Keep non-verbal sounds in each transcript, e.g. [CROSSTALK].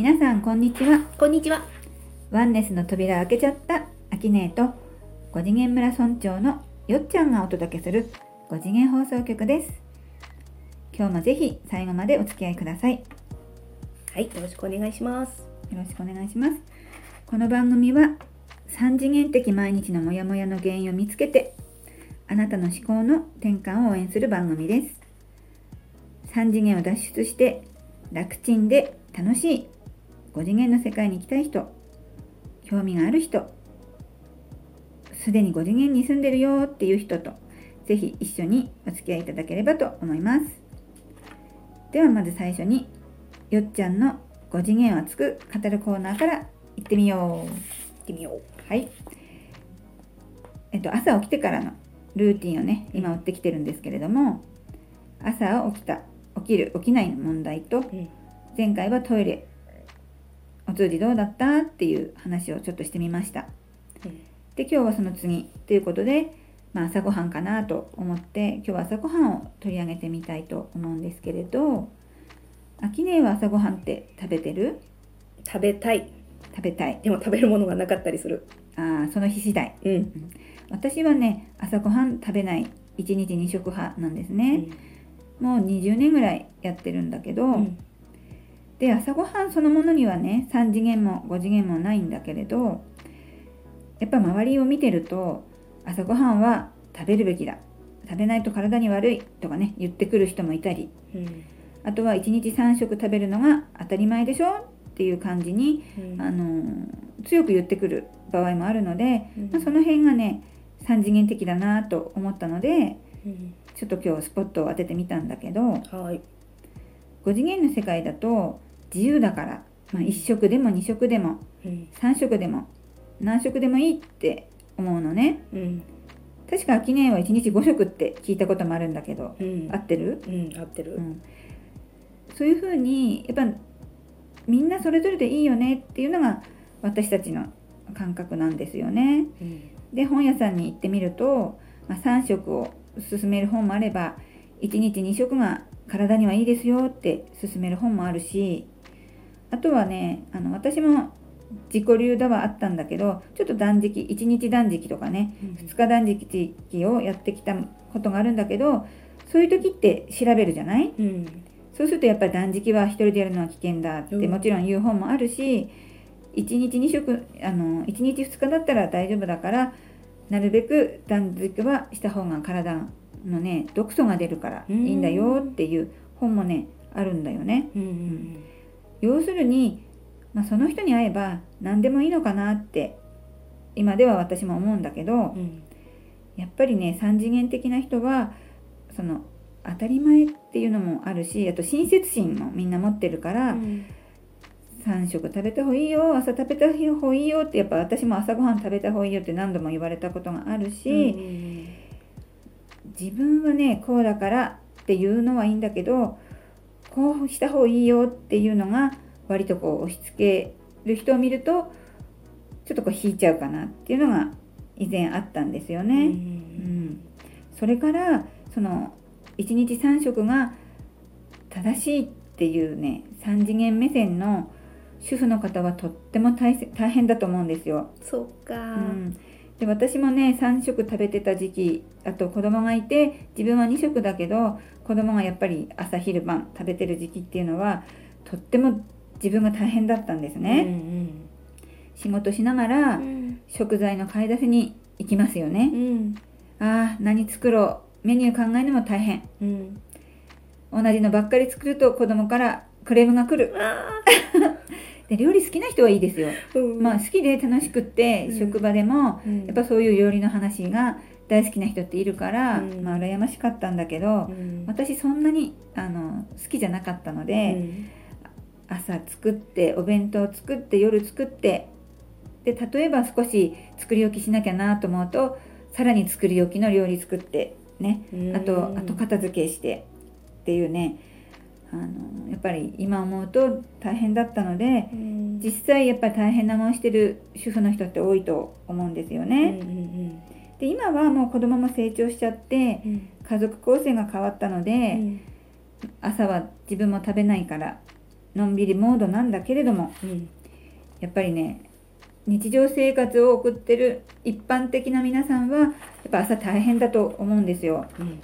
皆さんこんにちは。こんにちは。ワンネスの扉開けちゃったアキネーと五次元村村長のよっちゃんがお届けする五次元放送局です。今日もぜひ最後までお付き合いください。よはい、よろしくお願いします。ろしくお願いします。この番組は三次元的毎日のモヤモヤの原因を見つけてあなたの思考の転換を応援する番組です。三次元を脱出して楽ちんで楽しい5次元の世界に行きたい人興味がある人すでに5次元に住んでるよっていう人とぜひ一緒にお付き合いいただければと思いますではまず最初によっちゃんの5次元を熱く語るコーナーから行ってみよう行ってみよう。はい。えっと、朝起きてからのルーティンをね、今追ってきてるんですけれども、朝起きた、起きる、起きないの問題と、うん。前回はトイレ、お通じどうだった？っていう話をちょっとしてみました。で、今日はその次ということで、まあ、朝ごはんかなと思って、今日は朝ごはんを取り上げてみたいと思うんですけれど、あきねえは朝ごはんって食べてる？食べたい。食べたい。でも食べるものがなかったりする。ああ、その日次第。うん。私はね朝ごはん食べない1日2食派なんですね、もう20年ぐらいやってるんだけど、うん。で朝ごはんそのものにはね3次元も5次元もないんだけれどやっぱ周りを見てると朝ごはんは食べるべきだ食べないと体に悪いとかね言ってくる人もいたりうん。あとは1日3食食べるのが当たり前でしょ？っていう感じに、うんあのー強く言ってくる場合もあるので、うんまあ、その辺がね3次元的だなと思ったのでうん。ちょっと今日スポットを当ててみたんだけどはい。5次元の世界だと自由だから、まあ、1食でも2食でもうん。3食でも何食でもいいって思うのねうん。確か秋音は1日5食って聞いたこともあるんだけどうん。合ってる、うん。合ってる。うん、そういうふうにやっぱみんなそれぞれでいいよねっていうのが私たちの感覚なんですよね。うん。で本屋さんに行ってみると、まあ、3食を勧める本もあれば1日2食が体にはいいですよって勧める本もあるしあとはねあの私も自己流だはあったんだけどちょっと断食1日断食とかね2日断食をやってきたことがあるんだけどそういう時って調べるじゃない？うん。そうするとやっぱり断食は一人でやるのは危険だってうんもちろん言う本もあるし1日2食あの1日2日だったら大丈夫だからなるべく断食はした方が体のね毒素が出るからいいんだよっていう本もねあるんだよね。うん。うん。要するに、まあ、その人に会えば何でもいいのかなって今では私も思うんだけどうん。やっぱりね三次元的な人はその当たり前っていうのもあるしあと親切心もみんな持ってるから、うん。3食食べた方がいいよ朝食べた方がいいよってやっぱ私も朝ごはん食べた方がいいよって何度も言われたことがあるし、自分はねこうだからっていうのはいいんだけどこうした方がいいよっていうのが割とこう押し付ける人を見るとちょっとこう引いちゃうかなっていうのが以前あったんですようね。うんん。それからその1日3食が正しいっていうね3次元目線の主婦の方はとっても大変だと思うんですよ。そうか。うん、で私もね3食食べてた時期あと子供がいて自分は2食だけど子供がやっぱり朝昼晩食べてる時期っていうのはとっても自分が大変だったんですうん。ね。仕事しながらうん。食材の買い出しに行きますよね。うん。ああ何作ろうメニュー考えるのも大変。うん。同じのばっかり作ると子供からクレームが来る。[LAUGHS] あで料理好きな人はいいですよ。まあ好きで楽しくって、うん。職場でもうん。やっぱそういう料理の話が大好きな人っているから、うん。まあ羨ましかったんだけど、うん。私そんなにあの好きじゃなかったので、朝作ってお弁当作って夜作ってで例えば少し作り置きしなきゃなと思うとさらに作り置きの料理作ってね。うん。あと後片付けしてっていうねあのやっぱり今思うと大変だったのでうん。実際やっぱり大変な思いしてる主婦の人って多いと思うんですようんね。うん。で今はもう子供も成長しちゃってうん。家族構成が変わったので、うん。朝は自分も食べないからのんびりモードなんだけれどもうん。やっぱりね日常生活を送ってる一般的な皆さんはやっぱ朝大変だと思うんですよ。うん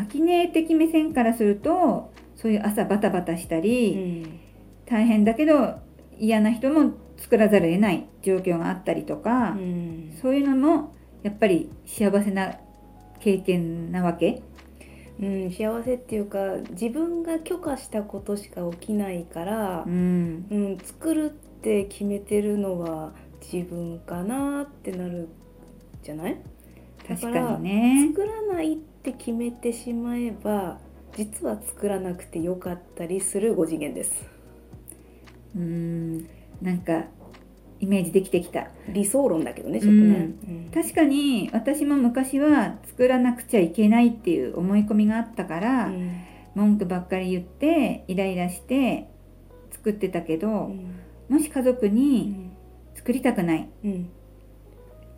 アキネー的目線からするとそういう朝バタバタしたうり、ん大変だけど嫌な人も作らざるを得ない状況があったりとか、うんそういうのもやっぱり幸せな経験なわけ。うん、幸せっていうか自分が許可したことしか起きないからう、ん、うん作るって決めてるのは自分かなってなるじゃない？確かにね。作らないって決めてしまえば実は作らなくてよかったりする5次元です。うん、なんかイメージできてきた。理想論だけどねちょっとね、確かに私も昔は作らなくちゃいけないっていう思い込みがあったから、うん。文句ばっかり言ってイライラして作ってたけど、うん。もし家族うにん。作りたくない。うん。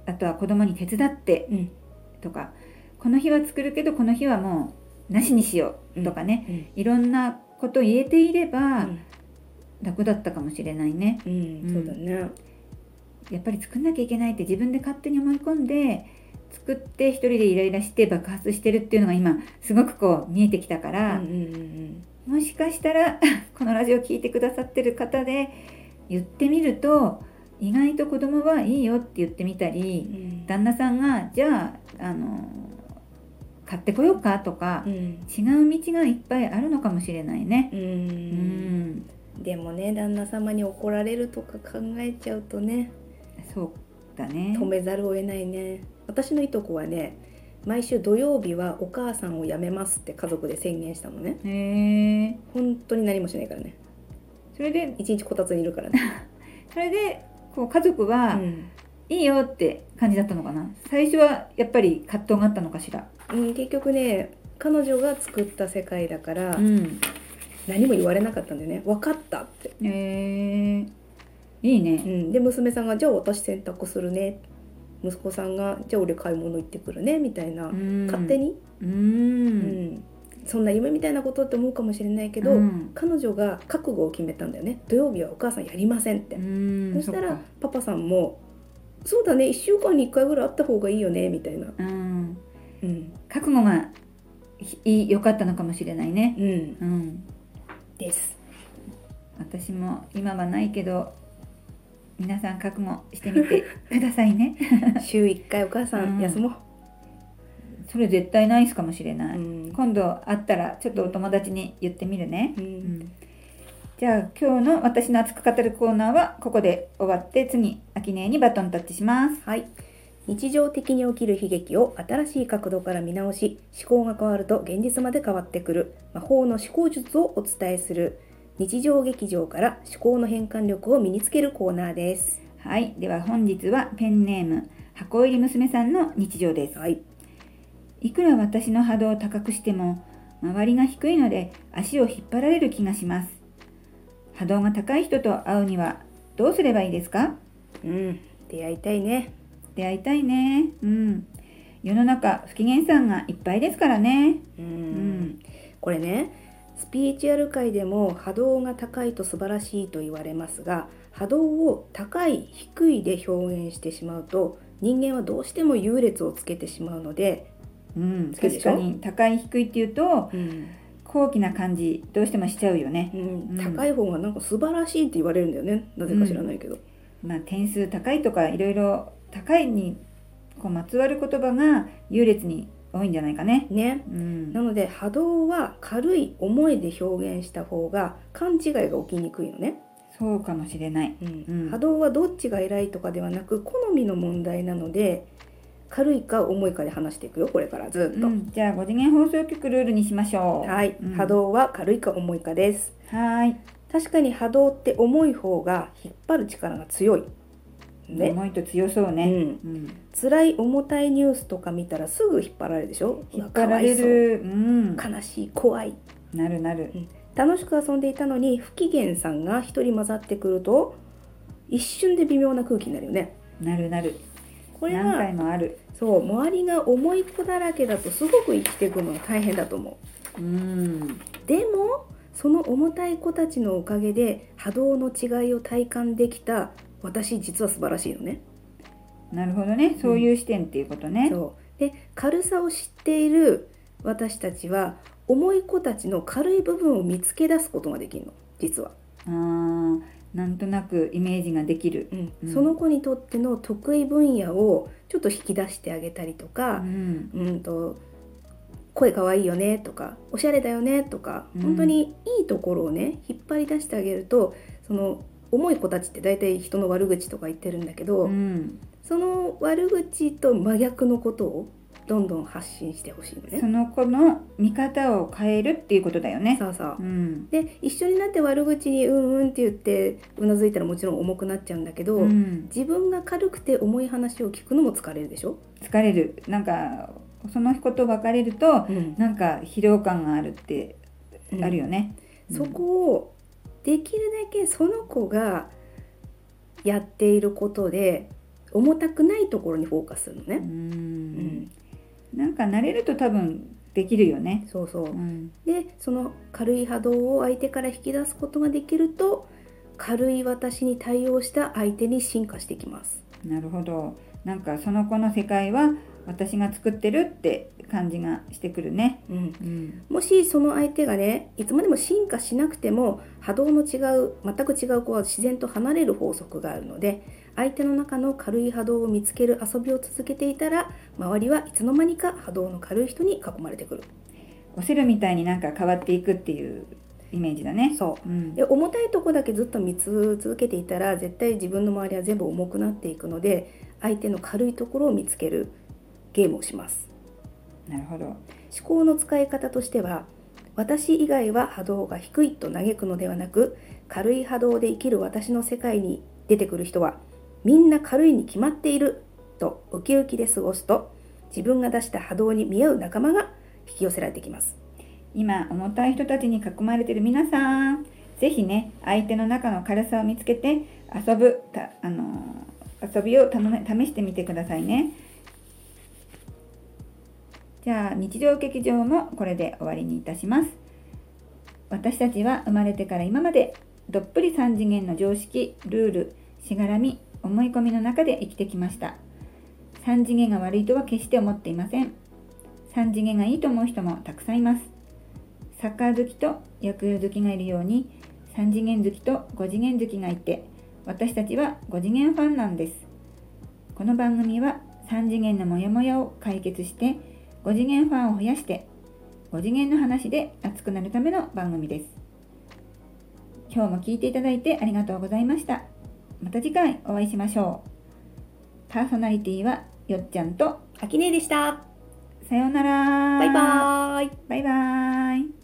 あとは子供に手伝ってうん。とかこの日は作るけどこの日はもうなしにしようとかね、いろんなこと言えていれば楽だったかもしれないね。うんうん。そうだね。やっぱり作んなきゃいけないって自分で勝手に思い込んで作って一人でイライラして爆発してるっていうのが今すごくこう見えてきたから、もしかしたら [LAUGHS] このラジオ聞いてくださってる方で言ってみると意外と子供はいいよって言ってみたうんうりん。旦那さんがじゃああの買ってこようかとかうん。違う道がいっぱいあるのかもしれないね。ううんん。でもね旦那様に怒られるとか考えちゃうとね。そうだね。止めざるを得ないね。私のいとこはね毎週土曜日はお母さんを辞めますって家族で宣言したのね。へえ。本当に何もしないからね。それで一日こたつにいるからね、[LAUGHS] それでこう家族は、うん。いいよって感じだったのかな。最初はやっぱり葛藤があったのかしらうん、結局ね彼女が作った世界だからん。何も言われなかったんだよね。分かったって、へえいいうねん、で娘さんが「じゃあ私洗濯するね」息子さんが「じゃあ俺買い物行ってくるね」みたいな、うん。勝手に、ううん。んそんな夢みたいなことって思うかもしれないけど、うん。彼女が覚悟を決めたんだよね。土曜日はお母さんやりませんって、うん。そしたらパパさんも「そうだね。1週間に1回ぐらいあった方がいいよね」みたいな、うんうん覚悟がいい良かったのかもしれないね。うん、うん。です。私も今はないけど皆さん覚悟してみて [LAUGHS] くださいね。[LAUGHS] 週1回お母さうん。ん休もう。それ絶対ナイスかもしれない、うん。今度会ったらちょっとお友達に言ってみるね、ううんん。じゃあ今日の私の熱く語るコーナーはここで終わって次秋音にバトンタッチします。はい。日常的に起きる悲劇を新しい角度から見直し思考が変わると現実まで変わってくる魔法の思考術をお伝えする日常劇場から思考の変換力を身につけるコーナーです。はいでは本日はペンネーム箱入り娘さんの日常ですはい。いくら私の波動を高くしても周りが低いので足を引っ張られる気がします波動が高い人と会うにはどうすればいいですか？うん。出会いたいね。出会いたいね。うん。世の中不機嫌さんがいっぱいですからね。うん。ん。これねスピリチュアル界でも波動が高いと素晴らしいと言われますが波動を高い低いで表現してしまうと人間はどうしても優劣をつけてしまうので、うん。確かに高い低いっていうとうん。高貴な感じどうしてもしちゃうよね。うん。高い方がなんか素晴らしいって言われるんだよね。なぜか知らないけど、まあ点数高いとかいろいろ高いにこうまつわる言葉が優劣に多いんじゃないかね。ね。うん。なので波動は軽い思いで表現した方が勘違いが起きにくいのね、そうかもしれない。うん。波動はどっちが偉いとかではなく好みの問題なので軽いか重いかで話していくよこれからずっと、うん、じゃあ5次元放送局ルールにしましょう。はい、うん。波動は軽いか重いかです。はい。確かに波動って重い方が引っ張る力が強いね、重いと強そうね、うん、うん。辛い重たいニュースとか見たらすぐ引っ張られるでしょ？引っ張られる。うん。悲しい怖い。なるなる。楽しく遊んでいたのに不機嫌さんが一人混ざってくると一瞬で微妙な空気になるよね。なるなる。これ何回はもある。そう周りが重い子だらけだとすごく生きていくのが大変だと思う。ん。うでもその重たい子たちのおかげで波動の違いを体感できた私実は素晴らしいのね。なるほどね。そういう視点っていうことね、そう。で軽さを知っている私たちは重い子たちの軽い部分を見つけ出すことができるの。実は、あーなんとなくイメージができる、うん。うん。その子にとっての得意分野をちょっと引き出してあげたりとうか、ん、うんと声かわいいよねとかおしゃれだよねとか、うん。本当にいいところをね引っ張り出してあげるとその重い子たちって大体人の悪口とか言ってるんだけど、うん、その悪口と真逆のことをどんどん発信してほしいのそね。の子の見方を変えるっていうことだよね。そうそう。うん。で一緒になって悪口にうんうんって言ってうなずいたらもちろん重くなっちゃうんだけど、うん、自分が軽くて重い話を聞くのも疲れるでしょ、疲れる。なんかその子と別れるとうん。なんか疲労感があるってあるよね、そこをできるだけその子がやっていることで重たくないところにフォーカスするのうね。ん。なんか慣れると多分できるよね、そうそう。うん、でその軽い波動を相手から引き出すことができると軽い私に対応した相手に進化してきます。なるほど。なんかその子の世界は私が作ってるって感じがしてくるね、うん。うん、もしその相手がねいつまでも進化しなくても波動の違う全く違う子は自然と離れる法則があるので相手の中の軽い波動を見つける遊びを続けていたら周りはいつの間にか波動の軽い人に囲まれてくる。オセロみたいになんか変わっていくっていうイメージだね、そうん、で重たいとこだけずっと見続けていたら絶対自分の周りは全部重くなっていくので相手の軽いところを見つけるゲームをします。なるほど。思考の使い方としては私以外は波動が低いと嘆くのではなく軽い波動で生きる私の世界に出てくる人はみんな軽いに決まっているとウキウキで過ごすと自分が出した波動に見合う仲間が引き寄せられてきます。今重たい人たちに囲まれてる皆さんぜひね相手の中の軽さを見つけて遊ぶたあのー遊びを試してみてくださいねじゃあ日常劇場もこれで終わりにいたします。私たちは生まれてから今までどっぷり3次元の常識ルールしがらみ思い込みの中で生きてきました。3次元が悪いとは決して思っていません。3次元がいいと思う人もたくさんいます。サッカー好きと野球好きがいるように3次元好きと5次元好きがいて私たちは5次元ファンなんです。この番組は3次元のモヤモヤを解決して5次元ファンを増やして5次元の話で熱くなるための番組です。今日も聞いていただいてありがとうございました。また次回お会いしましょう。パーソナリティはよっちゃんとあきねえでした。さようなら。バイバーイ。バイバーイ